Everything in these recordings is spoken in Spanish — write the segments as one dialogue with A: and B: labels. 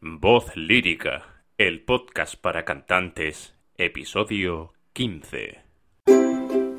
A: Voz lírica, el podcast para cantantes, episodio 15.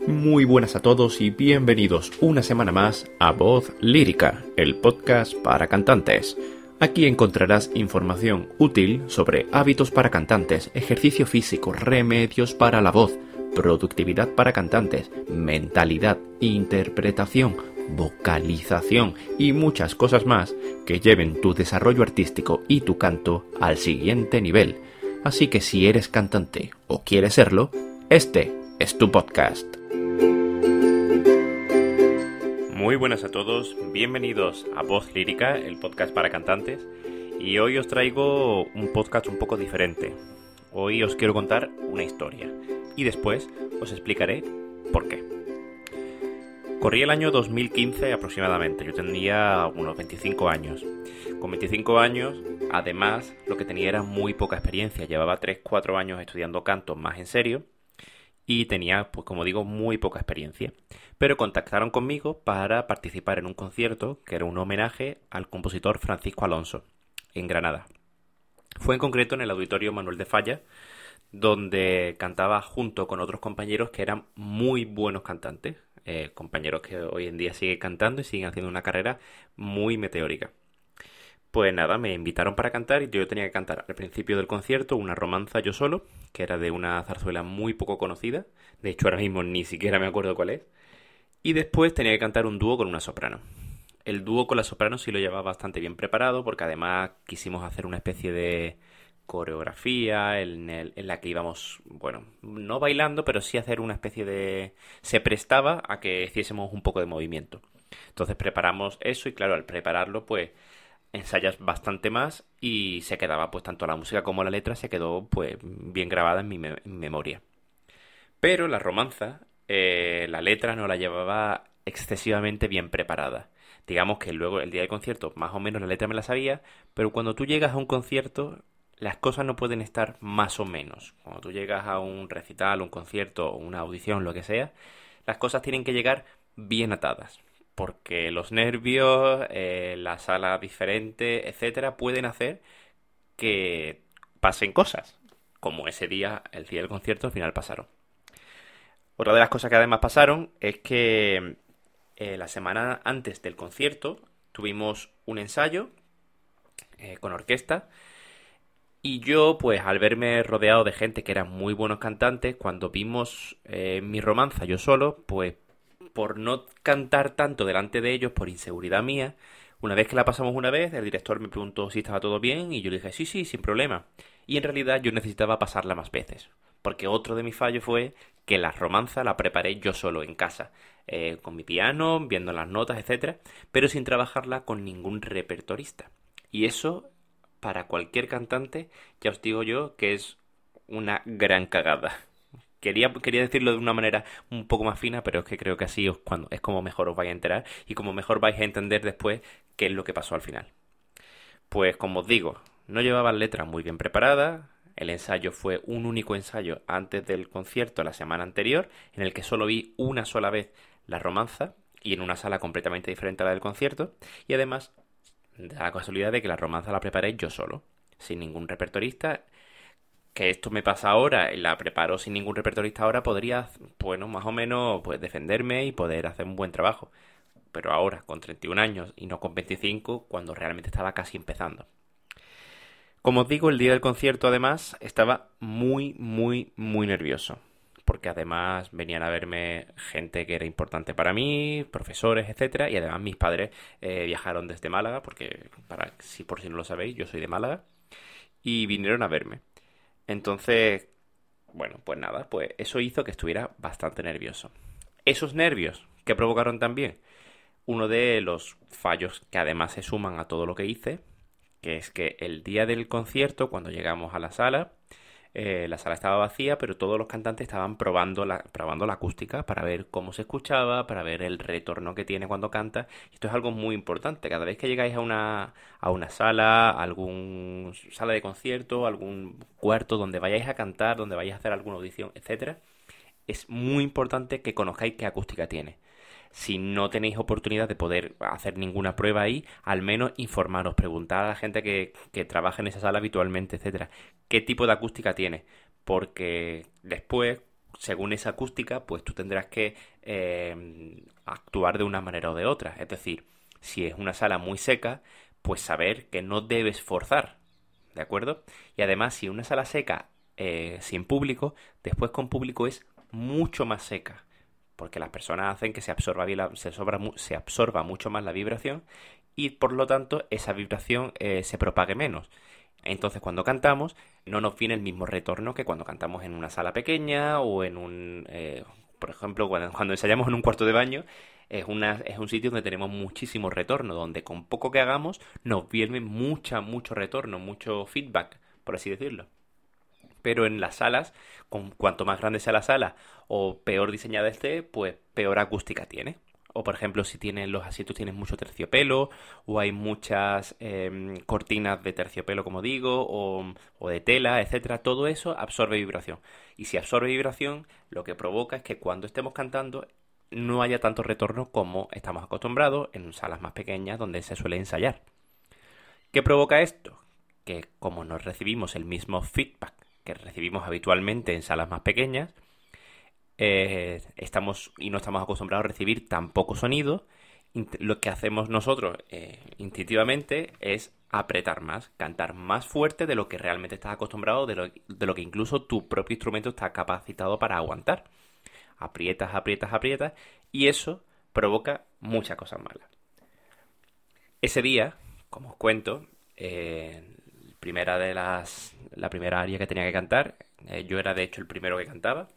B: Muy buenas a todos y bienvenidos una semana más a Voz Lírica, el podcast para cantantes. Aquí encontrarás información útil sobre hábitos para cantantes, ejercicio físico, remedios para la voz, productividad para cantantes, mentalidad, interpretación, vocalización y muchas cosas más que lleven tu desarrollo artístico y tu canto al siguiente nivel. Así que si eres cantante o quieres serlo, este es tu podcast.
A: Muy buenas a todos, bienvenidos a Voz Lírica, el podcast para cantantes. Y hoy os traigo un podcast un poco diferente. Hoy os quiero contar una historia y después os explicaré por qué. Corría el año 2015 aproximadamente, yo tenía unos 25 años. Con 25 años, además, lo que tenía era muy poca experiencia. Llevaba 3-4 años estudiando canto más en serio y tenía, pues como digo, muy poca experiencia. Pero contactaron conmigo para participar en un concierto que era un homenaje al compositor Francisco Alonso, en Granada. Fue en concreto en el Auditorio Manuel de Falla, donde cantaba junto con otros compañeros que eran muy buenos cantantes. Eh, compañeros que hoy en día siguen cantando y siguen haciendo una carrera muy meteórica. Pues nada, me invitaron para cantar y yo tenía que cantar al principio del concierto una romanza yo solo, que era de una zarzuela muy poco conocida, de hecho ahora mismo ni siquiera me acuerdo cuál es, y después tenía que cantar un dúo con una soprano. El dúo con la soprano sí lo llevaba bastante bien preparado porque además quisimos hacer una especie de coreografía en, la que íbamos, bueno, no bailando, pero sí hacer una especie de... se prestaba a que hiciésemos un poco de movimiento. Entonces preparamos eso y claro, al prepararlo pues ensayas bastante más y se quedaba pues tanto la música como la letra se quedó pues bien grabada en mi, memoria. Pero la romanza, eh, la letra no la llevaba excesivamente bien preparada. Digamos que luego el día del concierto más o menos la letra me la sabía, pero cuando tú llegas a un concierto las cosas no pueden estar más o menos. Cuando tú llegas a un recital, un concierto, una audición, lo que sea, las cosas tienen que llegar bien atadas. Porque los nervios, eh, la sala diferente, etcétera, pueden hacer que pasen cosas. Como ese día, el día del concierto, al final pasaron. Otra de las cosas que además pasaron es que eh, la semana antes del concierto tuvimos un ensayo eh, con orquesta y yo, pues al verme rodeado de gente que eran muy buenos cantantes, cuando vimos eh, mi romanza yo solo, pues por no cantar tanto delante de ellos, por inseguridad mía, una vez que la pasamos una vez, el director me preguntó si estaba todo bien y yo le dije sí, sí, sin problema. Y en realidad yo necesitaba pasarla más veces, porque otro de mis fallos fue que la romanza la preparé yo solo en casa, eh, con mi piano, viendo las notas, etcétera, pero sin trabajarla con ningún repertorista. Y eso para cualquier cantante, ya os digo yo que es una gran cagada. Quería, quería decirlo de una manera un poco más fina, pero es que creo que así es, cuando, es como mejor os vais a enterar y como mejor vais a entender después qué es lo que pasó al final. Pues como os digo, no llevaban letras muy bien preparadas, el ensayo fue un único ensayo antes del concierto la semana anterior, en el que solo vi una sola vez la romanza y en una sala completamente diferente a la del concierto, y además da la casualidad de que la romanza la preparé yo solo, sin ningún repertorista. Que esto me pasa ahora, y la preparo sin ningún repertorista ahora, podría, bueno, más o menos, pues defenderme y poder hacer un buen trabajo. Pero ahora, con 31 años y no con 25, cuando realmente estaba casi empezando. Como os digo, el día del concierto, además, estaba muy, muy, muy nervioso porque además venían a verme gente que era importante para mí, profesores, etcétera, y además mis padres eh, viajaron desde Málaga, porque para si por si no lo sabéis, yo soy de Málaga, y vinieron a verme. Entonces, bueno, pues nada, pues eso hizo que estuviera bastante nervioso. Esos nervios que provocaron también uno de los fallos que además se suman a todo lo que hice, que es que el día del concierto, cuando llegamos a la sala, eh, la sala estaba vacía, pero todos los cantantes estaban probando la, probando la acústica para ver cómo se escuchaba, para ver el retorno que tiene cuando canta. Esto es algo muy importante. Cada vez que llegáis a una, a una sala, a algún sala de concierto, algún cuarto donde vayáis a cantar, donde vayáis a hacer alguna audición, etcétera, es muy importante que conozcáis qué acústica tiene. Si no tenéis oportunidad de poder hacer ninguna prueba ahí, al menos informaros, preguntar a la gente que, que trabaja en esa sala habitualmente, etcétera, qué tipo de acústica tiene, porque después, según esa acústica, pues tú tendrás que eh, actuar de una manera o de otra. Es decir, si es una sala muy seca, pues saber que no debes forzar, ¿de acuerdo? Y además, si una sala seca eh, sin público, después con público es mucho más seca porque las personas hacen que se absorba, se, se absorba mucho más la vibración y por lo tanto esa vibración eh, se propague menos. Entonces cuando cantamos no nos viene el mismo retorno que cuando cantamos en una sala pequeña o en un... Eh, por ejemplo, cuando, cuando, ensayamos en un cuarto de baño es, una, es un sitio donde tenemos muchísimo retorno, donde con poco que hagamos nos viene mucha, mucho retorno, mucho feedback, por así decirlo pero en las salas, con cuanto más grande sea la sala o peor diseñada esté, pues peor acústica tiene. O por ejemplo, si tienen los asientos tienen mucho terciopelo, o hay muchas em, cortinas de terciopelo, como digo, o, o de tela, etcétera, todo eso absorbe vibración. Y si absorbe vibración, lo que provoca es que cuando estemos cantando no haya tanto retorno como estamos acostumbrados en salas más pequeñas donde se suele ensayar. ¿Qué provoca esto? Que como no recibimos el mismo feedback que recibimos habitualmente en salas más pequeñas, eh, estamos y no estamos acostumbrados a recibir tan poco sonido. Lo que hacemos nosotros eh, instintivamente es apretar más, cantar más fuerte de lo que realmente estás acostumbrado, de lo, de lo que incluso tu propio instrumento está capacitado para aguantar. Aprietas, aprietas, aprietas y eso provoca muchas cosas malas. Ese día, como os cuento, eh, primera de las la primera aria que tenía que cantar. Eh, yo era de hecho el primero que cantaba.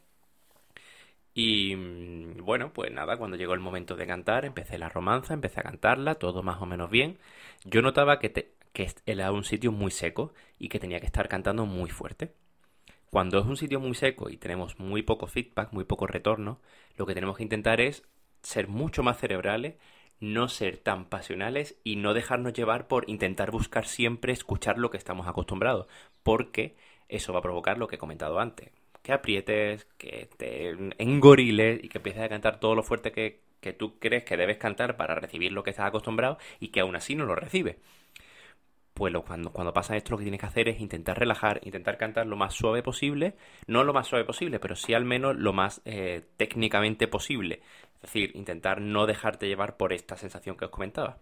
A: Y mm, bueno pues nada cuando llegó el momento de cantar empecé la romanza empecé a cantarla todo más o menos bien. Yo notaba que, que era un sitio muy seco y que tenía que estar cantando muy fuerte. Cuando es un sitio muy seco y tenemos muy poco feedback muy poco retorno lo que tenemos que intentar es ser mucho más cerebrales no ser tan pasionales y no dejarnos llevar por intentar buscar siempre escuchar lo que estamos acostumbrados, porque eso va a provocar lo que he comentado antes, que aprietes, que te engoriles y que empieces a cantar todo lo fuerte que, que tú crees que debes cantar para recibir lo que estás acostumbrado y que aún así no lo recibes pues cuando, cuando pasa esto lo que tienes que hacer es intentar relajar, intentar cantar lo más suave posible, no lo más suave posible, pero sí al menos lo más eh, técnicamente posible. Es decir, intentar no dejarte llevar por esta sensación que os comentaba.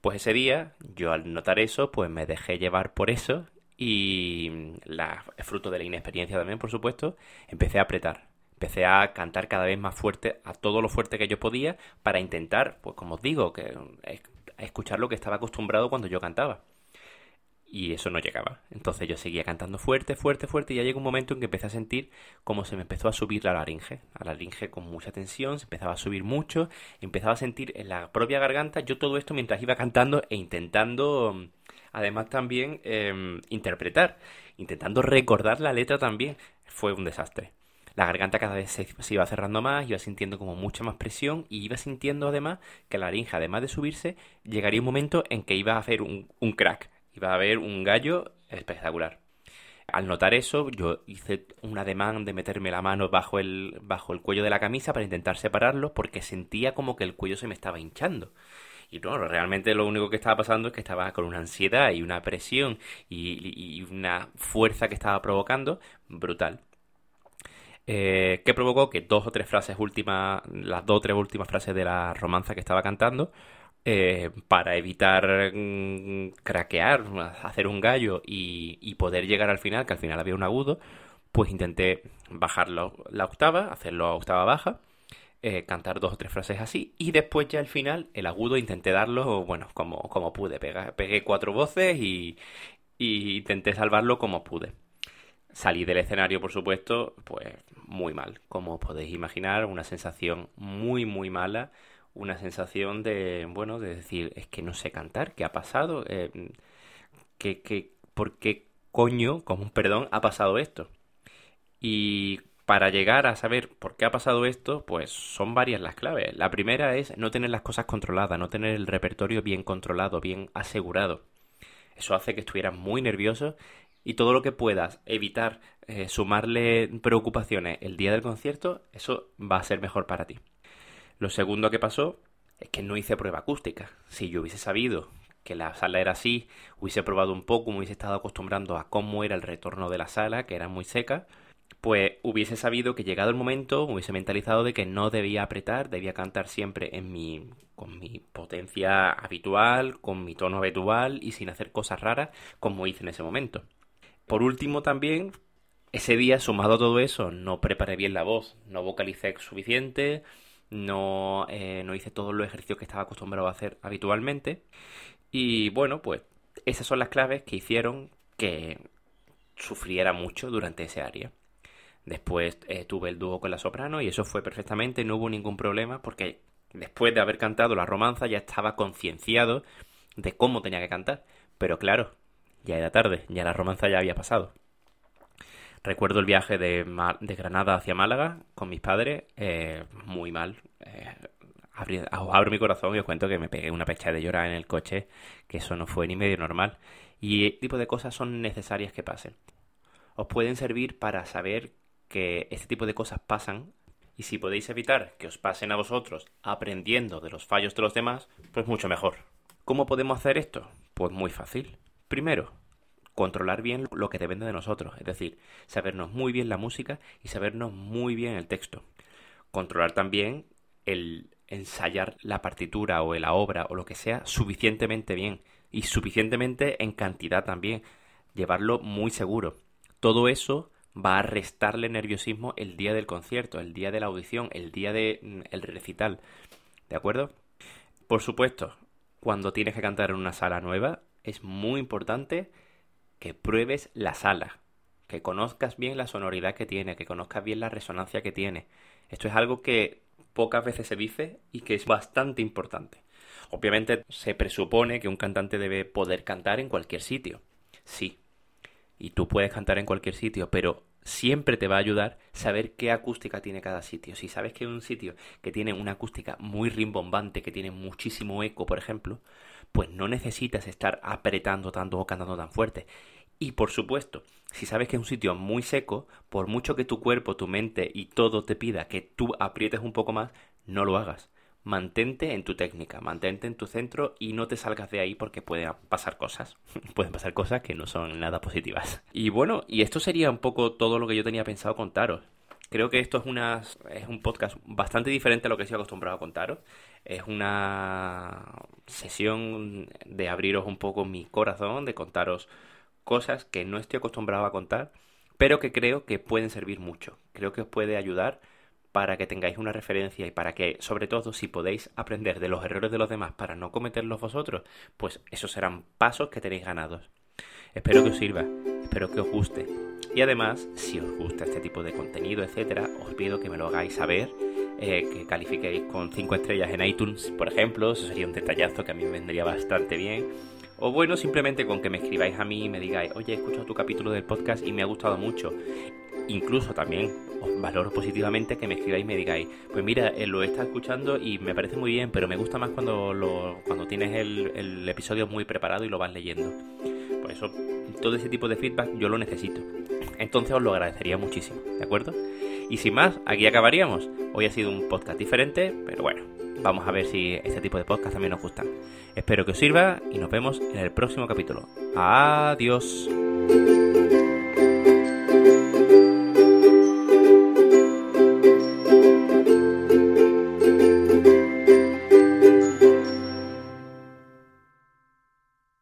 A: Pues ese día, yo al notar eso, pues me dejé llevar por eso y la, fruto de la inexperiencia también, por supuesto, empecé a apretar. Empecé a cantar cada vez más fuerte, a todo lo fuerte que yo podía, para intentar, pues como os digo, que escuchar lo que estaba acostumbrado cuando yo cantaba y eso no llegaba. Entonces yo seguía cantando fuerte, fuerte, fuerte y ya llegó un momento en que empecé a sentir como se me empezó a subir la laringe, la laringe con mucha tensión, se empezaba a subir mucho, empezaba a sentir en la propia garganta yo todo esto mientras iba cantando e intentando además también em, interpretar, intentando recordar la letra también. Fue un desastre. La garganta cada vez se, iba cerrando más, iba sintiendo como mucha más presión y iba sintiendo además que la laringe, además de subirse, llegaría un momento en que iba a hacer un, un crack iba a haber un gallo espectacular. Al notar eso, yo hice un ademán de meterme la mano bajo el, bajo el cuello de la camisa para intentar separarlo porque sentía como que el cuello se me estaba hinchando. Y no, realmente lo único que estaba pasando es que estaba con una ansiedad y una presión y, una fuerza que estaba provocando brutal. Eh, que provocó que dos o tres frases últimas, las dos o tres últimas frases de la romanza que estaba cantando, eh, para evitar mm, craquear, hacer un gallo y, poder llegar al final, que al final había un agudo, pues intenté bajar la, octava, hacerlo a octava baja, eh, cantar dos o tres frases así, y después ya al final el agudo intenté darlo, bueno, como, como pude, pegué cuatro voces y, y intenté salvarlo como pude. Salí del escenario, por supuesto, pues muy mal. Como podéis imaginar, una sensación muy, muy mala una sensación de, bueno, de decir, es que no sé cantar, ¿qué ha pasado? Eh, ¿qué, por qué coño, como un perdón, ha pasado esto? Y para llegar a saber por qué ha pasado esto, pues son varias las claves. La primera es no tener las cosas controladas, no tener el repertorio bien controlado, bien asegurado. Eso hace que estuvieras muy nervioso y todo lo que puedas evitar eh, sumarle preocupaciones el día del concierto, eso va a ser mejor para ti. Lo segundo que pasó es que no hice prueba acústica. Si yo hubiese sabido que la sala era así, hubiese probado un poco, me hubiese estado acostumbrando a cómo era el retorno de la sala, que era muy seca, pues hubiese sabido que llegado el momento, hubiese mentalizado de que no debía apretar, debía cantar siempre en mi, con mi potencia habitual, con mi tono habitual y sin hacer cosas raras como hice en ese momento. Por último también, ese día, sumado a todo eso, no preparé bien la voz, no vocalicé suficiente, no, eh, no hice todos los ejercicios que estaba acostumbrado a hacer habitualmente. Y bueno, pues esas son las claves que hicieron que sufriera mucho durante ese área. Después eh, tuve el dúo con la soprano y eso fue perfectamente, no hubo ningún problema porque después de haber cantado la romanza ya estaba concienciado de cómo tenía que cantar. Pero claro, ya era tarde, ya la romanza ya había pasado. Recuerdo el viaje de, Granada hacia Málaga con mis padres, eh, muy mal. Eh, abro, mi corazón y os cuento que me pegué una pecha de llorar en el coche, que eso no fue ni medio normal. Y este tipo de cosas son necesarias que pasen. Os pueden servir para saber que este tipo de cosas pasan y si podéis evitar que os pasen a vosotros aprendiendo de los fallos de los demás, pues mucho mejor. ¿Cómo podemos hacer esto? Pues muy fácil. Primero, controlar bien lo que depende de nosotros, es decir, sabernos muy bien la música y sabernos muy bien el texto. Controlar también el ensayar la partitura o la obra o lo que sea suficientemente bien y suficientemente en cantidad también. Llevarlo muy seguro. Todo eso va a restarle nerviosismo el día del concierto, el día de la audición, el día del mm, recital. ¿De acuerdo? Por supuesto, cuando tienes que cantar en una sala nueva, es muy importante que pruebes la sala, que conozcas bien la sonoridad que tiene, que conozcas bien la resonancia que tiene. Esto es algo que pocas veces se dice y que es bastante importante. Obviamente se presupone que un cantante debe poder cantar en cualquier sitio. Sí. Y tú puedes cantar en cualquier sitio, pero siempre te va a ayudar saber qué acústica tiene cada sitio. Si sabes que hay un sitio que tiene una acústica muy rimbombante, que tiene muchísimo eco, por ejemplo, pues no necesitas estar apretando tanto o cantando tan fuerte. Y por supuesto, si sabes que es un sitio muy seco, por mucho que tu cuerpo, tu mente y todo te pida que tú aprietes un poco más, no lo hagas. Mantente en tu técnica, mantente en tu centro y no te salgas de ahí porque pueden pasar cosas. pueden pasar cosas que no son nada positivas. Y bueno, y esto sería un poco todo lo que yo tenía pensado contaros. Creo que esto es, una, es un podcast bastante diferente a lo que estoy acostumbrado a contaros. Es una sesión de abriros un poco mi corazón, de contaros cosas que no estoy acostumbrado a contar, pero que creo que pueden servir mucho. Creo que os puede ayudar para que tengáis una referencia y para que, sobre todo, si podéis aprender de los errores de los demás para no cometerlos vosotros, pues esos serán pasos que tenéis ganados. Espero que os sirva, espero que os guste. Y además, si os gusta este tipo de contenido, etcétera, os pido que me lo hagáis saber, eh, que califiquéis con 5 estrellas en iTunes, por ejemplo, eso sería un detallazo que a mí me vendría bastante bien o bueno, simplemente con que me escribáis a mí y me digáis, oye, he escuchado tu capítulo del podcast y me ha gustado mucho. Incluso también os valoro positivamente que me escribáis y me digáis, pues mira, eh, lo he estado escuchando y me parece muy bien, pero me gusta más cuando, lo, cuando tienes el, el episodio muy preparado y lo vas leyendo. Por eso, todo ese tipo de feedback yo lo necesito. Entonces os lo agradecería muchísimo, ¿de acuerdo? Y sin más, aquí acabaríamos. Hoy ha sido un podcast diferente, pero bueno, vamos a ver si este tipo de podcast también nos gustan. Espero que os sirva y nos vemos en el próximo capítulo. Adiós.